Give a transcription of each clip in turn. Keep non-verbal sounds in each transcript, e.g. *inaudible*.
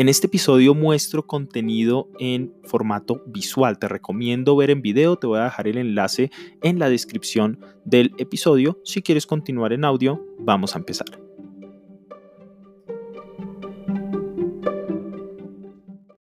En este episodio muestro contenido en formato visual. Te recomiendo ver en video. Te voy a dejar el enlace en la descripción del episodio. Si quieres continuar en audio, vamos a empezar.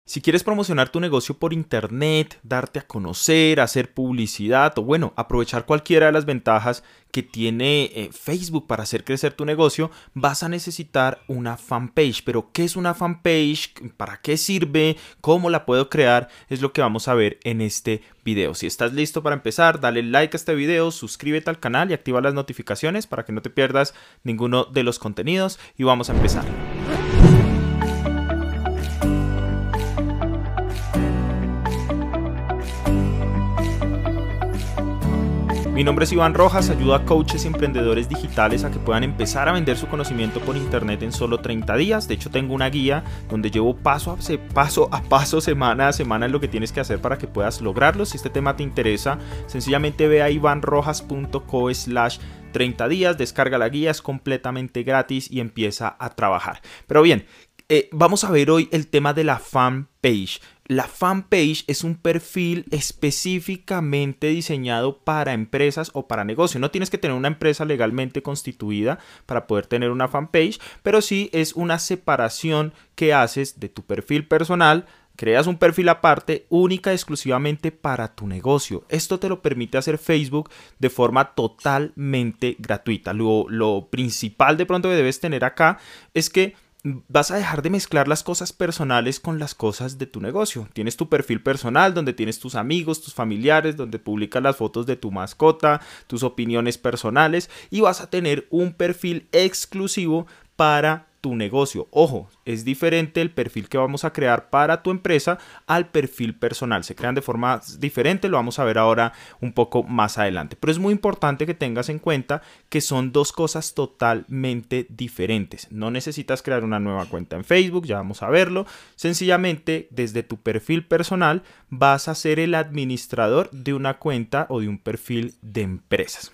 Si quieres promocionar tu negocio por internet, darte a conocer, hacer publicidad o bueno, aprovechar cualquiera de las ventajas que tiene eh, Facebook para hacer crecer tu negocio, vas a necesitar una fanpage. Pero ¿qué es una fanpage? ¿Para qué sirve? ¿Cómo la puedo crear? Es lo que vamos a ver en este video. Si estás listo para empezar, dale like a este video, suscríbete al canal y activa las notificaciones para que no te pierdas ninguno de los contenidos y vamos a empezar. Mi nombre es Iván Rojas, ayudo a coaches y emprendedores digitales a que puedan empezar a vender su conocimiento por internet en solo 30 días. De hecho, tengo una guía donde llevo paso a paso, a paso *laughs* semana a semana lo que tienes que hacer para que puedas lograrlo. Si este tema te interesa, sencillamente ve a ivanrojas.co slash 30 días, descarga la guía, es completamente gratis y empieza a trabajar. Pero bien, eh, vamos a ver hoy el tema de la fanpage. La fanpage es un perfil específicamente diseñado para empresas o para negocios. No tienes que tener una empresa legalmente constituida para poder tener una fanpage, pero sí es una separación que haces de tu perfil personal creas un perfil aparte única exclusivamente para tu negocio. Esto te lo permite hacer Facebook de forma totalmente gratuita. Lo principal de pronto que debes tener acá es que vas a dejar de mezclar las cosas personales con las cosas de tu negocio. Tienes tu perfil personal donde tienes tus amigos, tus familiares, donde publicas las fotos de tu mascota, tus opiniones personales y vas a tener un perfil exclusivo para tu negocio. Ojo, es diferente el perfil que vamos a crear para tu empresa al perfil personal. Se crean de forma diferente, lo vamos a ver ahora un poco más adelante. Pero es muy importante que tengas en cuenta que son dos cosas totalmente diferentes. No necesitas crear una nueva cuenta en Facebook, ya vamos a verlo. Sencillamente, desde tu perfil personal vas a ser el administrador de una cuenta o de un perfil de empresas.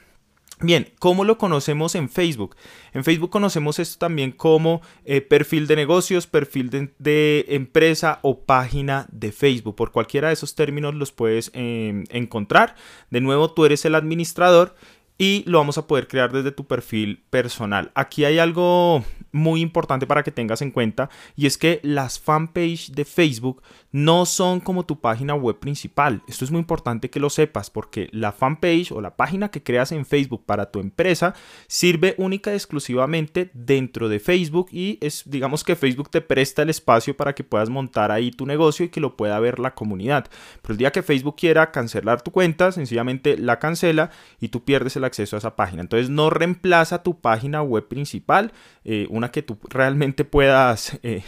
Bien, ¿cómo lo conocemos en Facebook? En Facebook conocemos esto también como eh, perfil de negocios, perfil de, empresa o página de Facebook. Por cualquiera de esos términos los puedes em, encontrar. De nuevo, tú eres el administrador y lo vamos a poder crear desde tu perfil personal. Aquí hay algo muy importante para que tengas en cuenta y es que las fanpage de Facebook no son como tu página web principal. Esto es muy importante que lo sepas porque la fanpage o la página que creas en Facebook para tu empresa sirve única y exclusivamente dentro de Facebook y es digamos que Facebook te presta el espacio para que puedas montar ahí tu negocio y que lo pueda ver la comunidad. Pero el día que Facebook quiera cancelar tu cuenta, sencillamente la cancela y tú pierdes el acceso a esa página. Entonces no reemplaza tu página web principal, eh, que tú realmente puedas... Eh,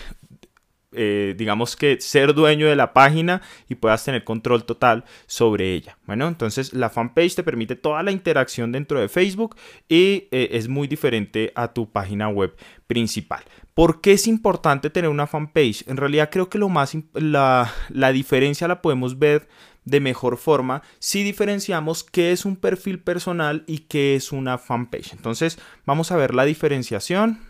eh, digamos que ser dueño de la página y puedas tener control total sobre ella. Bueno, entonces la fanpage te permite toda la interacción dentro de Facebook y es muy diferente a tu página web principal. ¿Por qué es importante tener una fanpage? En realidad creo que lo más la, la diferencia la podemos ver de mejor forma si diferenciamos qué es un perfil personal y qué es una fanpage. Entonces vamos a ver la diferenciación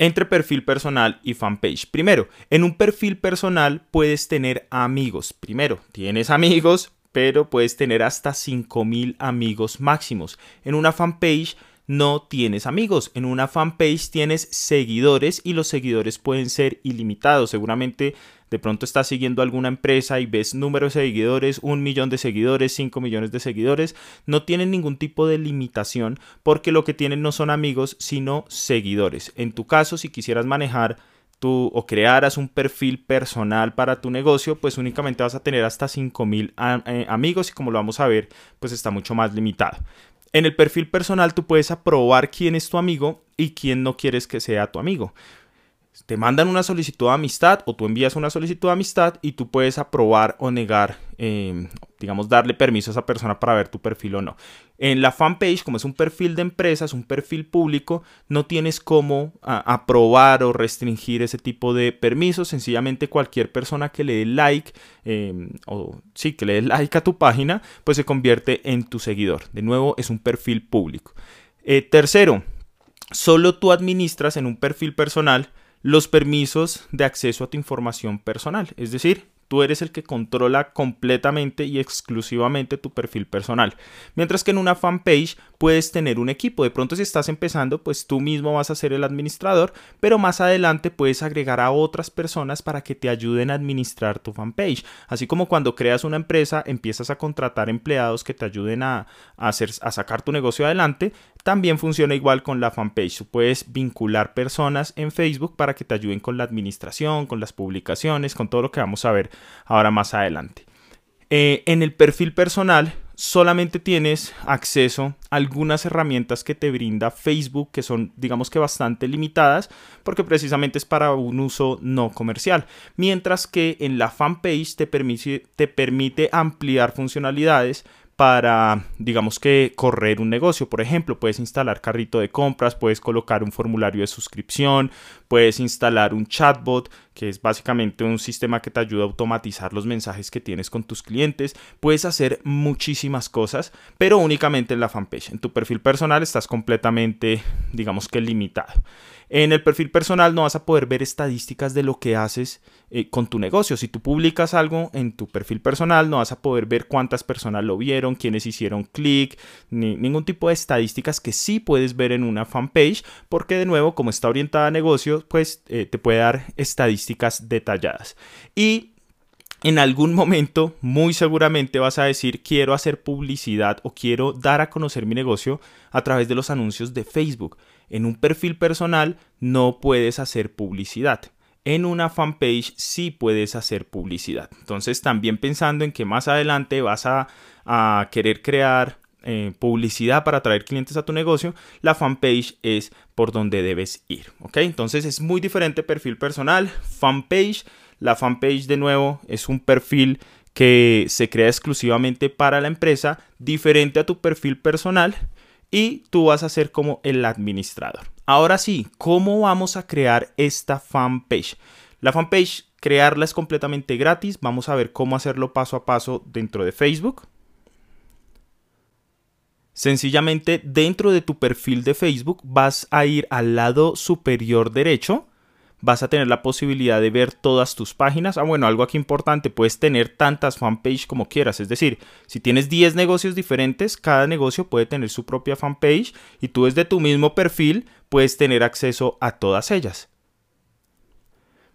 entre perfil personal y fanpage. Primero, en un perfil personal puedes tener amigos. Primero, tienes amigos, pero puedes tener hasta 5000 amigos máximos. En una fanpage no tienes amigos. En una fanpage tienes seguidores y los seguidores pueden ser ilimitados. Seguramente de pronto estás siguiendo alguna empresa y ves números de seguidores, un millón de seguidores, cinco millones de seguidores, no tienen ningún tipo de limitación porque lo que tienen no son amigos, sino seguidores. En tu caso, si quisieras manejar tu, o crearas un perfil personal para tu negocio, pues únicamente vas a tener hasta 5000 eh, amigos y como lo vamos a ver, pues está mucho más limitado. En el perfil personal tú puedes aprobar quién es tu amigo y quién no quieres que sea tu amigo te mandan una solicitud de amistad o tú envías una solicitud de amistad y tú puedes aprobar o negar, em, digamos, darle permiso a esa persona para ver tu perfil o no. En la fanpage, como es un perfil de empresa, es un perfil público, no tienes cómo aprobar o restringir ese tipo de permisos. Sencillamente cualquier persona que le dé like em, o sí, que le dé like a tu página, pues se convierte en tu seguidor. De nuevo, es un perfil público. Eh, tercero, solo tú administras en un perfil personal los permisos de acceso a tu información personal. Es decir, tú eres el que controla completamente y exclusivamente tu perfil personal. Mientras que en una fanpage puedes tener un equipo. De pronto si estás empezando, pues tú mismo vas a ser el administrador, pero más adelante puedes agregar a otras personas para que te ayuden a administrar tu fanpage. Así como cuando creas una empresa, empiezas a contratar empleados que te ayuden a, hacer, a sacar tu negocio adelante, también funciona igual con la fanpage. puedes vincular personas en Facebook para que te ayuden con la administración, con las publicaciones, con todo lo que vamos a ver ahora más adelante. Eh, en el perfil personal solamente tienes acceso a algunas herramientas que te brinda Facebook que son digamos que bastante limitadas porque precisamente es para un uso no comercial mientras que en la fanpage te permite ampliar funcionalidades para, digamos que, correr un negocio. Por ejemplo, puedes instalar carrito de compras, puedes colocar un formulario de suscripción, puedes instalar un chatbot, que es básicamente un sistema que te ayuda a automatizar los mensajes que tienes con tus clientes. Puedes hacer muchísimas cosas, pero únicamente en la fanpage. En tu perfil personal estás completamente, digamos que, limitado. En el perfil personal no vas a poder ver estadísticas de lo que haces eh, con tu negocio. Si tú publicas algo en tu perfil personal, no vas a poder ver cuántas personas lo vieron, quiénes hicieron clic, ni ningún tipo de estadísticas que sí puedes ver en una fanpage, porque de nuevo, como está orientada a negocios, pues eh, te puede dar estadísticas detalladas. Y en algún momento, muy seguramente vas a decir, quiero hacer publicidad o quiero dar a conocer mi negocio a través de los anuncios de Facebook. En un perfil personal no puedes hacer publicidad. En una fanpage sí puedes hacer publicidad. Entonces también pensando en que más adelante vas a, querer crear eh, publicidad para atraer clientes a tu negocio, la fanpage es por donde debes ir. ¿ok? Entonces es muy diferente perfil personal, fanpage. La fanpage de nuevo es un perfil que se crea exclusivamente para la empresa, diferente a tu perfil personal y tú vas a ser como el administrador. Ahora sí, ¿cómo vamos a crear esta fanpage? La fanpage, crearla es completamente gratis. Vamos a ver cómo hacerlo paso a paso dentro de Facebook. Sencillamente dentro de tu perfil de Facebook vas a ir al lado superior derecho vas a tener la posibilidad de ver todas tus páginas. Ah, bueno, algo aquí importante, puedes tener tantas fanpage como quieras. Es decir, si tienes 10 negocios diferentes, cada negocio puede tener su propia fanpage y tú desde tu mismo perfil puedes tener acceso a todas ellas.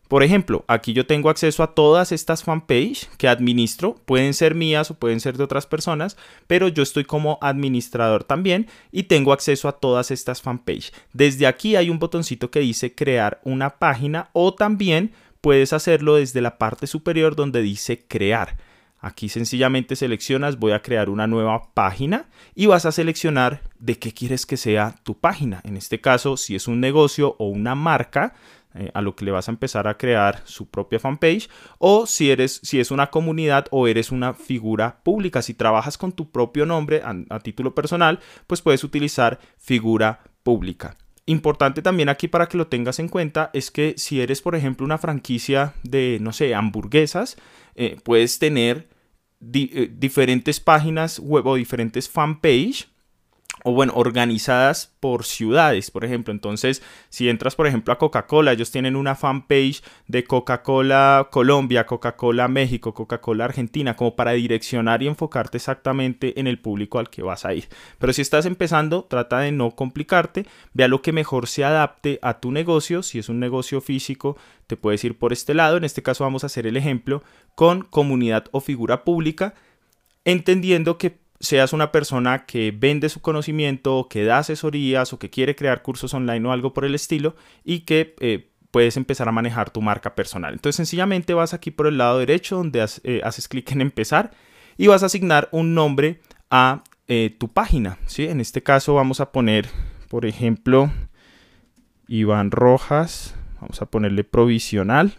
Por ejemplo, aquí yo tengo acceso a todas estas fanpage que administro, pueden ser mías o pueden ser de otras personas, pero yo estoy como administrador también y tengo acceso a todas estas fanpage. Desde aquí hay un botoncito que dice crear una página o también puedes hacerlo desde la parte superior donde dice crear. Aquí sencillamente seleccionas voy a crear una nueva página y vas a seleccionar de qué quieres que sea tu página. En este caso, si es un negocio o una marca, eh, a lo que le vas a empezar a crear su propia fanpage o si eres si es una comunidad o eres una figura pública. Si trabajas con tu propio nombre a, título personal pues puedes utilizar figura pública. Importante también aquí para que lo tengas en cuenta es que si eres por ejemplo una franquicia de no sé hamburguesas eh, puedes tener eh, diferentes páginas web o diferentes fanpage o bueno, organizadas por ciudades, por ejemplo. Entonces, si entras, por ejemplo, a Coca-Cola, ellos tienen una fanpage de Coca-Cola Colombia, Coca-Cola México, Coca-Cola Argentina, como para direccionar y enfocarte exactamente en el público al que vas a ir. Pero si estás empezando, trata de no complicarte, vea lo que mejor se adapte a tu negocio. Si es un negocio físico, te puedes ir por este lado. En este caso vamos a hacer el ejemplo con comunidad o figura pública, entendiendo que seas una persona que vende su conocimiento, que da asesorías o que quiere crear cursos online o algo por el estilo y que eh, puedes empezar a manejar tu marca personal. Entonces sencillamente vas aquí por el lado derecho donde eh, haces clic en empezar y vas a asignar un nombre a eh, tu página. ¿sí? En este caso vamos a poner, por ejemplo, Iván Rojas. Vamos a ponerle provisional.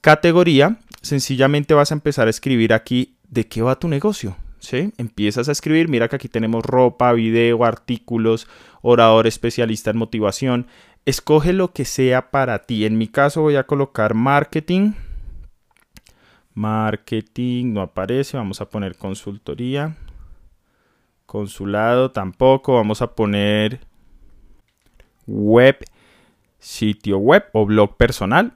Categoría. Sencillamente vas a empezar a escribir aquí de qué va tu negocio. ¿Sí? Empiezas a escribir, mira que aquí tenemos ropa, video, artículos, orador especialista en motivación. Escoge lo que sea para ti. En mi caso voy a colocar marketing. Marketing no aparece, vamos a poner consultoría. Consulado tampoco, vamos a poner web sitio web o blog personal.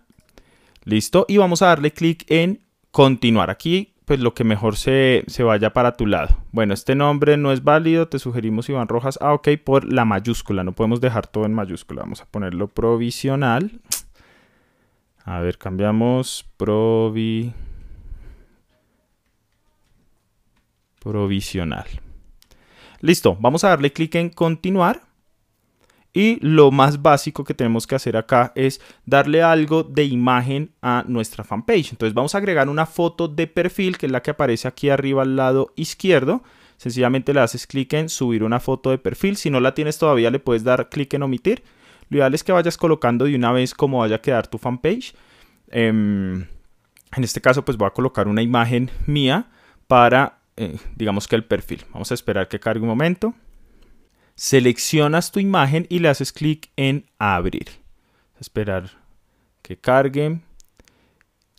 Listo. Y vamos a darle clic en continuar. Aquí pues lo que mejor se, se, vaya para tu lado. Bueno, este nombre no es válido, te sugerimos Iván Rojas. Ah, ok, por la mayúscula, no podemos dejar todo en mayúscula. Vamos a ponerlo provisional. A ver, cambiamos provi... provisional. Listo, vamos a darle clic en continuar. Y lo más básico que tenemos que hacer acá es darle algo de imagen a nuestra fanpage. Entonces vamos a agregar una foto de perfil, que es la que aparece aquí arriba al lado izquierdo. Sencillamente le haces clic en subir una foto de perfil. Si no la tienes todavía le puedes dar clic en omitir. Lo ideal es que vayas colocando de una vez cómo vaya a quedar tu fanpage. Em, en este caso pues voy a colocar una imagen mía para eh, digamos que el perfil. Vamos a esperar que cargue un momento seleccionas tu imagen y le haces clic en abrir. Esperar que cargue.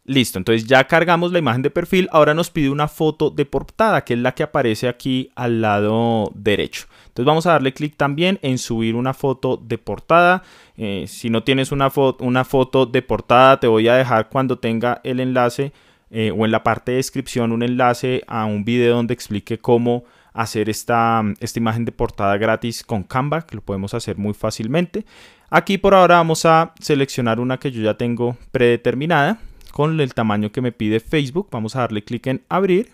Listo, entonces ya cargamos la imagen de perfil. Ahora nos pide una foto de portada, que es la que aparece aquí al lado derecho. Entonces vamos a darle clic también en subir una foto de portada. Eh, si no tienes una, una foto de portada, te voy a dejar cuando tenga el enlace eh, o en la parte de descripción un enlace a un video donde explique cómo hacer esta, esta imagen de portada gratis con Canva, que lo podemos hacer muy fácilmente. Aquí por ahora vamos a seleccionar una que yo ya tengo predeterminada con el tamaño que me pide Facebook. Vamos a darle clic en abrir.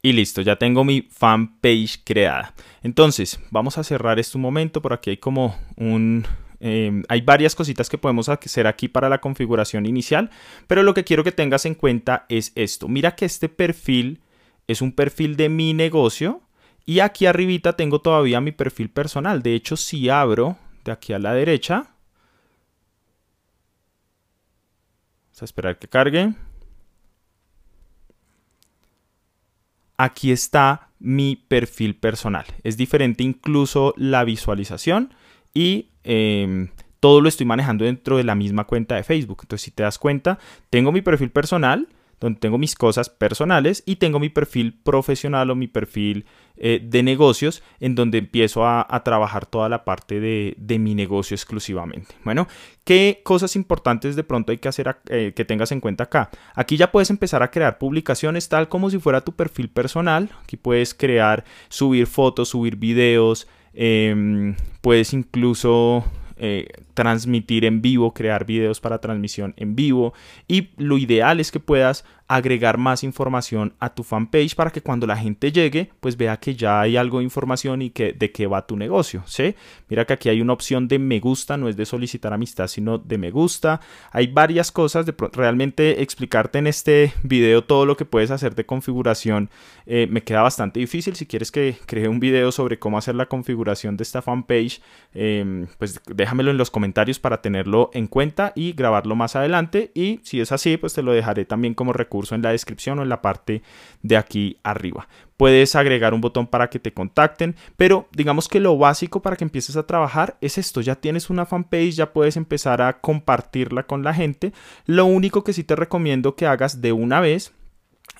Y listo, ya tengo mi fanpage creada. Entonces, vamos a cerrar esto un momento. Por aquí hay como un, em, hay varias cositas que podemos hacer aquí para la configuración inicial, pero lo que quiero que tengas en cuenta es esto. Mira que este perfil es un perfil de mi negocio y aquí arribita tengo todavía mi perfil personal. De hecho, si abro de aquí a la derecha, vamos a esperar que cargue. Aquí está mi perfil personal. Es diferente incluso la visualización y em, todo lo estoy manejando dentro de la misma cuenta de Facebook. Entonces, si te das cuenta, tengo mi perfil personal donde tengo mis cosas personales y tengo mi perfil profesional o mi perfil eh, de negocios en donde empiezo a, trabajar toda la parte de, mi negocio exclusivamente. Bueno, ¿qué cosas importantes de pronto hay que hacer eh, que tengas en cuenta acá? Aquí ya puedes empezar a crear publicaciones tal como si fuera tu perfil personal. Aquí puedes crear, subir fotos, subir videos, em, puedes incluso eh, transmitir en vivo, crear videos para transmisión en vivo y lo ideal es que puedas agregar más información a tu fanpage para que cuando la gente llegue pues vea que ya hay algo de información y que de qué va tu negocio, ¿sí? Mira que aquí hay una opción de me gusta, no es de solicitar amistad, sino de me gusta. Hay varias cosas de realmente explicarte en este video todo lo que puedes hacer de configuración eh, me queda bastante difícil. Si quieres que cree un video sobre cómo hacer la configuración de esta fanpage, em, pues déjamelo en los comentarios para tenerlo en cuenta y grabarlo más adelante y si es así pues te lo dejaré también como recurso en la descripción o en la parte de aquí arriba. Puedes agregar un botón para que te contacten, pero digamos que lo básico para que empieces a trabajar es esto. Ya tienes una fanpage, ya puedes empezar a compartirla con la gente. Lo único que sí te recomiendo que hagas de una vez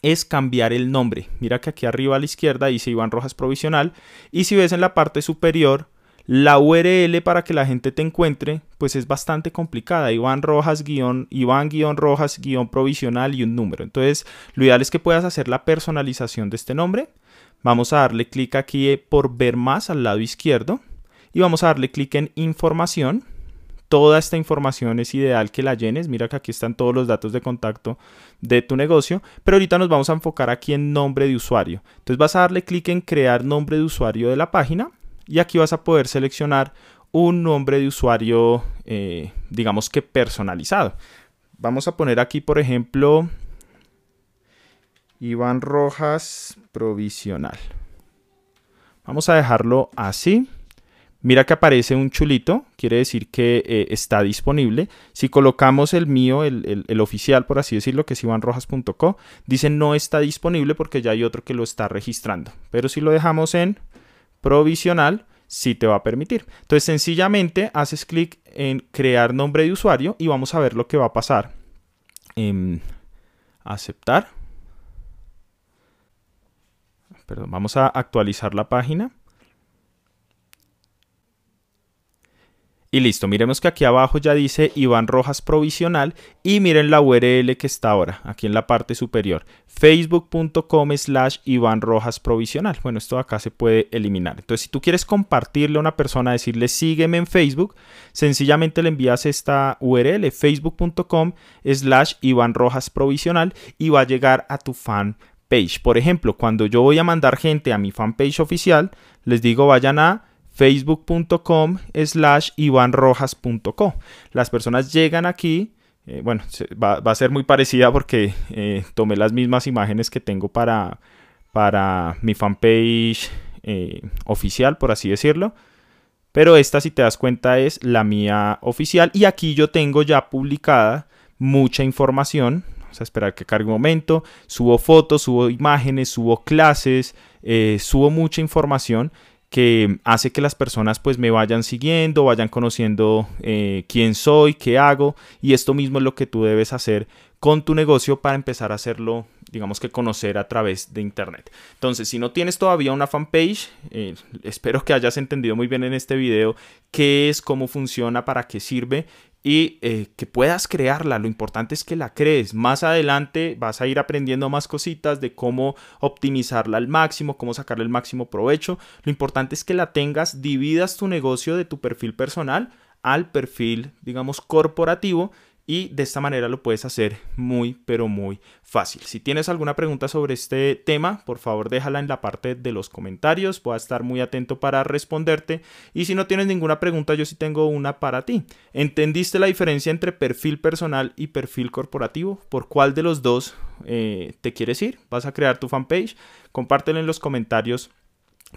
es cambiar el nombre. Mira que aquí arriba a la izquierda dice Iván Rojas Provisional y si ves en la parte superior la URL para que la gente te encuentre, pues es bastante complicada. Iván Rojas guion, Iván guion Rojas guion provisional y un número. Entonces, lo ideal es que puedas hacer la personalización de este nombre. Vamos a darle clic aquí por ver más al lado izquierdo y vamos a darle clic en información. Toda esta información es ideal que la llenes. Mira que aquí están todos los datos de contacto de tu negocio, pero ahorita nos vamos a enfocar aquí en nombre de usuario. Entonces vas a darle clic en crear nombre de usuario de la página y aquí vas a poder seleccionar un nombre de usuario, eh, digamos que personalizado. Vamos a poner aquí, por ejemplo, Iván Rojas provisional. Vamos a dejarlo así. Mira que aparece un chulito, quiere decir que eh, está disponible. Si colocamos el mío, el, el, oficial, por así decirlo, que es ivanrojas.co, dice no está disponible porque ya hay otro que lo está registrando. Pero si lo dejamos en provisional sí te va a permitir. Entonces sencillamente haces clic en crear nombre de usuario y vamos a ver lo que va a pasar. En aceptar. Perdón, vamos a actualizar la página. Y listo, miremos que aquí abajo ya dice Iván Rojas provisional y miren la URL que está ahora, aquí en la parte superior, facebook.com slash Iván Rojas provisional. Bueno, esto acá se puede eliminar. Entonces, si tú quieres compartirle a una persona, decirle sígueme en Facebook, sencillamente le envías esta URL, facebook.com slash Iván Rojas provisional y va a llegar a tu fan page. Por ejemplo, cuando yo voy a mandar gente a mi fanpage oficial, les digo vayan a facebook.com slash ivanrojas.co. Las personas llegan aquí, eh, bueno, va, a ser muy parecida porque eh, tomé las mismas imágenes que tengo para, para mi fanpage eh, oficial, por así decirlo. Pero esta, si te das cuenta, es la mía oficial. Y aquí yo tengo ya publicada mucha información. Vamos a esperar que cargue un momento. Subo fotos, subo imágenes, subo clases, subo mucha información que hace que las personas pues me vayan siguiendo, vayan conociendo eh, quién soy, qué hago y esto mismo es lo que tú debes hacer con tu negocio para empezar a hacerlo, digamos que conocer a través de internet. Entonces, si no tienes todavía una fanpage, eh, espero que hayas entendido muy bien en este video qué es, cómo funciona, para qué sirve y eh, que puedas crearla. Lo importante es que la crees. Más adelante vas a ir aprendiendo más cositas de cómo optimizarla al máximo, cómo sacarle el máximo provecho. Lo importante es que la tengas, dividas tu negocio de tu perfil personal al perfil, digamos, corporativo y de esta manera lo puedes hacer muy pero muy fácil. Si tienes alguna pregunta sobre este tema, por favor déjala en la parte de los comentarios, voy a estar muy atento para responderte y si no tienes ninguna pregunta yo sí tengo una para ti. ¿Entendiste la diferencia entre perfil personal y perfil corporativo? ¿Por cuál de los dos eh, te quieres ir? ¿Vas a crear tu fanpage? Compártelo en los comentarios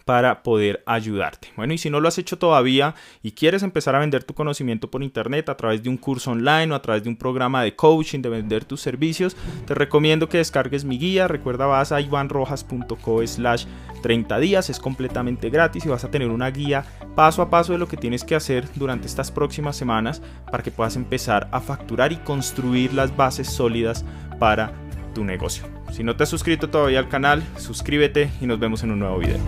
para poder ayudarte. Bueno, y si no lo has hecho todavía y quieres empezar a vender tu conocimiento por internet a través de un curso online o a través de un programa de coaching, de vender tus servicios, te recomiendo que descargues mi guía. Recuerda, vas a ivanrojas.co slash 30 días, es completamente gratis y vas a tener una guía paso a paso de lo que tienes que hacer durante estas próximas semanas para que puedas empezar a facturar y construir las bases sólidas para tu negocio. Si no te has suscrito todavía al canal, suscríbete y nos vemos en un nuevo video.